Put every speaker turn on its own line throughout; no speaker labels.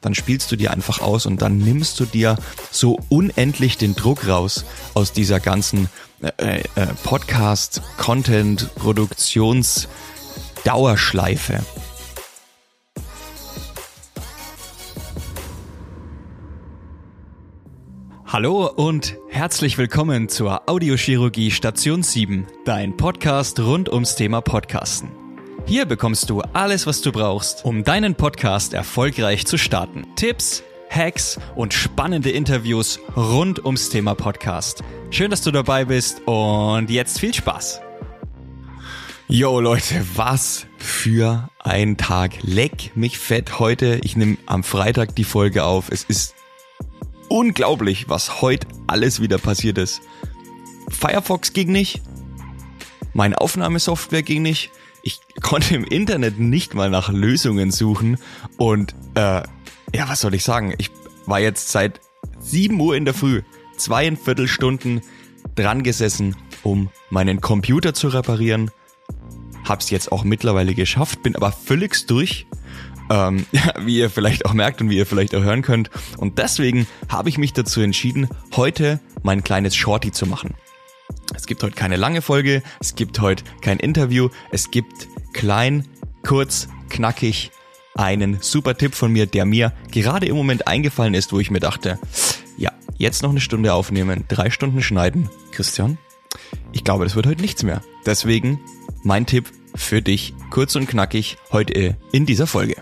dann spielst du die einfach aus und dann nimmst du dir so unendlich den Druck raus aus dieser ganzen äh, äh, Podcast, Content, Produktions Dauerschleife. Hallo und herzlich willkommen zur Audiochirurgie Station 7, dein Podcast rund ums Thema Podcasten. Hier bekommst du alles, was du brauchst, um deinen Podcast erfolgreich zu starten. Tipps, Hacks und spannende Interviews rund ums Thema Podcast. Schön, dass du dabei bist und jetzt viel Spaß. Yo Leute, was für ein Tag. Leck mich fett heute. Ich nehme am Freitag die Folge auf. Es ist unglaublich, was heute alles wieder passiert ist. Firefox ging nicht. Meine Aufnahmesoftware ging nicht. Ich konnte im Internet nicht mal nach Lösungen suchen. Und äh, ja, was soll ich sagen? Ich war jetzt seit 7 Uhr in der Früh, zweieinviertel Stunden dran gesessen, um meinen Computer zu reparieren. Hab's jetzt auch mittlerweile geschafft, bin aber völlig durch ähm, wie ihr vielleicht auch merkt und wie ihr vielleicht auch hören könnt. Und deswegen habe ich mich dazu entschieden, heute mein kleines Shorty zu machen. Es gibt heute keine lange Folge, es gibt heute kein Interview, es gibt klein, kurz, knackig einen super Tipp von mir, der mir gerade im Moment eingefallen ist, wo ich mir dachte, ja, jetzt noch eine Stunde aufnehmen, drei Stunden schneiden. Christian, ich glaube, das wird heute nichts mehr. Deswegen mein Tipp für dich, kurz und knackig, heute in dieser Folge.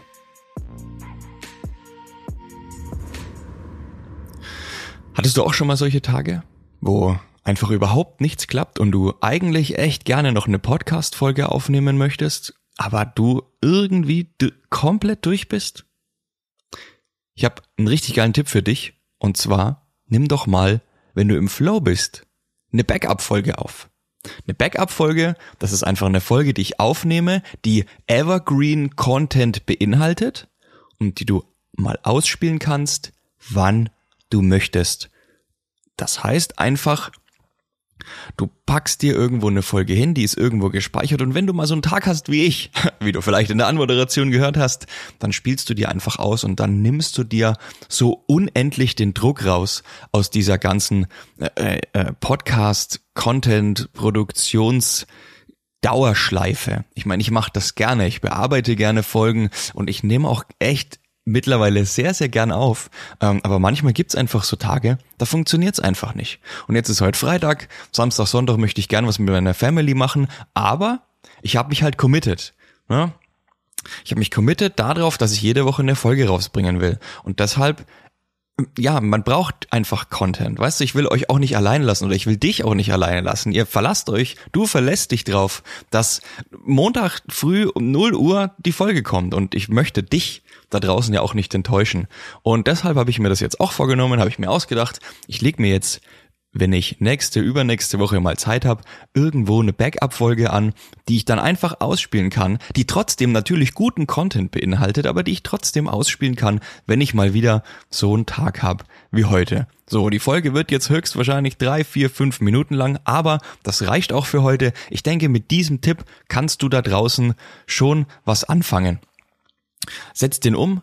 Hattest du auch schon mal solche Tage, wo einfach überhaupt nichts klappt und du eigentlich echt gerne noch eine Podcast-Folge aufnehmen möchtest, aber du irgendwie komplett durch bist? Ich habe einen richtig geilen Tipp für dich und zwar nimm doch mal, wenn du im Flow bist, eine Backup-Folge auf. Eine Backup-Folge, das ist einfach eine Folge, die ich aufnehme, die Evergreen Content beinhaltet und die du mal ausspielen kannst, wann du möchtest. Das heißt einfach, Du packst dir irgendwo eine Folge hin, die ist irgendwo gespeichert und wenn du mal so einen Tag hast wie ich, wie du vielleicht in der Anmoderation gehört hast, dann spielst du dir einfach aus und dann nimmst du dir so unendlich den Druck raus aus dieser ganzen äh, äh, Podcast, Content, Produktions Dauerschleife. Ich meine, ich mache das gerne, ich bearbeite gerne Folgen und ich nehme auch echt mittlerweile sehr, sehr gern auf. Ähm, aber manchmal gibt's einfach so Tage, da funktioniert's einfach nicht. Und jetzt ist heute Freitag, Samstag, Sonntag möchte ich gern was mit meiner Family machen, aber ich habe mich halt committed. Ne? Ich habe mich committed darauf, dass ich jede Woche eine Folge rausbringen will. Und deshalb ja, man braucht einfach Content. Weißt du, ich will euch auch nicht allein lassen oder ich will dich auch nicht alleine lassen. Ihr verlasst euch, du verlässt dich drauf, dass Montag früh um 0 Uhr die Folge kommt und ich möchte dich da draußen ja auch nicht enttäuschen. Und deshalb habe ich mir das jetzt auch vorgenommen, habe ich mir ausgedacht, ich leg mir jetzt wenn ich nächste, übernächste Woche mal Zeit habe, irgendwo eine Backup-Folge an, die ich dann einfach ausspielen kann, die trotzdem natürlich guten Content beinhaltet, aber die ich trotzdem ausspielen kann, wenn ich mal wieder so einen Tag habe wie heute. So, die Folge wird jetzt höchstwahrscheinlich drei, vier, fünf Minuten lang, aber das reicht auch für heute. Ich denke, mit diesem Tipp kannst du da draußen schon was anfangen. Setz den um,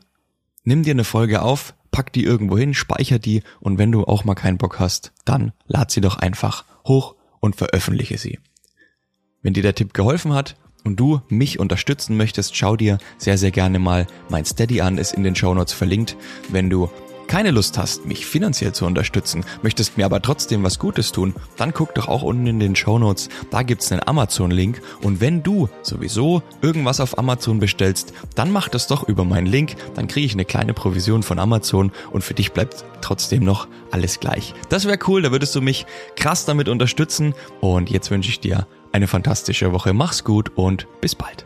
nimm dir eine Folge auf, pack die irgendwo hin, speicher die und wenn du auch mal keinen Bock hast, dann lad sie doch einfach hoch und veröffentliche sie. Wenn dir der Tipp geholfen hat und du mich unterstützen möchtest, schau dir sehr, sehr gerne mal mein Steady an, ist in den Show Notes verlinkt. Wenn du keine Lust hast, mich finanziell zu unterstützen, möchtest mir aber trotzdem was Gutes tun, dann guck doch auch unten in den Show. Da gibt's einen Amazon-Link. Und wenn du sowieso irgendwas auf Amazon bestellst, dann mach das doch über meinen Link. Dann kriege ich eine kleine Provision von Amazon und für dich bleibt trotzdem noch alles gleich. Das wäre cool, da würdest du mich krass damit unterstützen. Und jetzt wünsche ich dir eine fantastische Woche. Mach's gut und bis bald.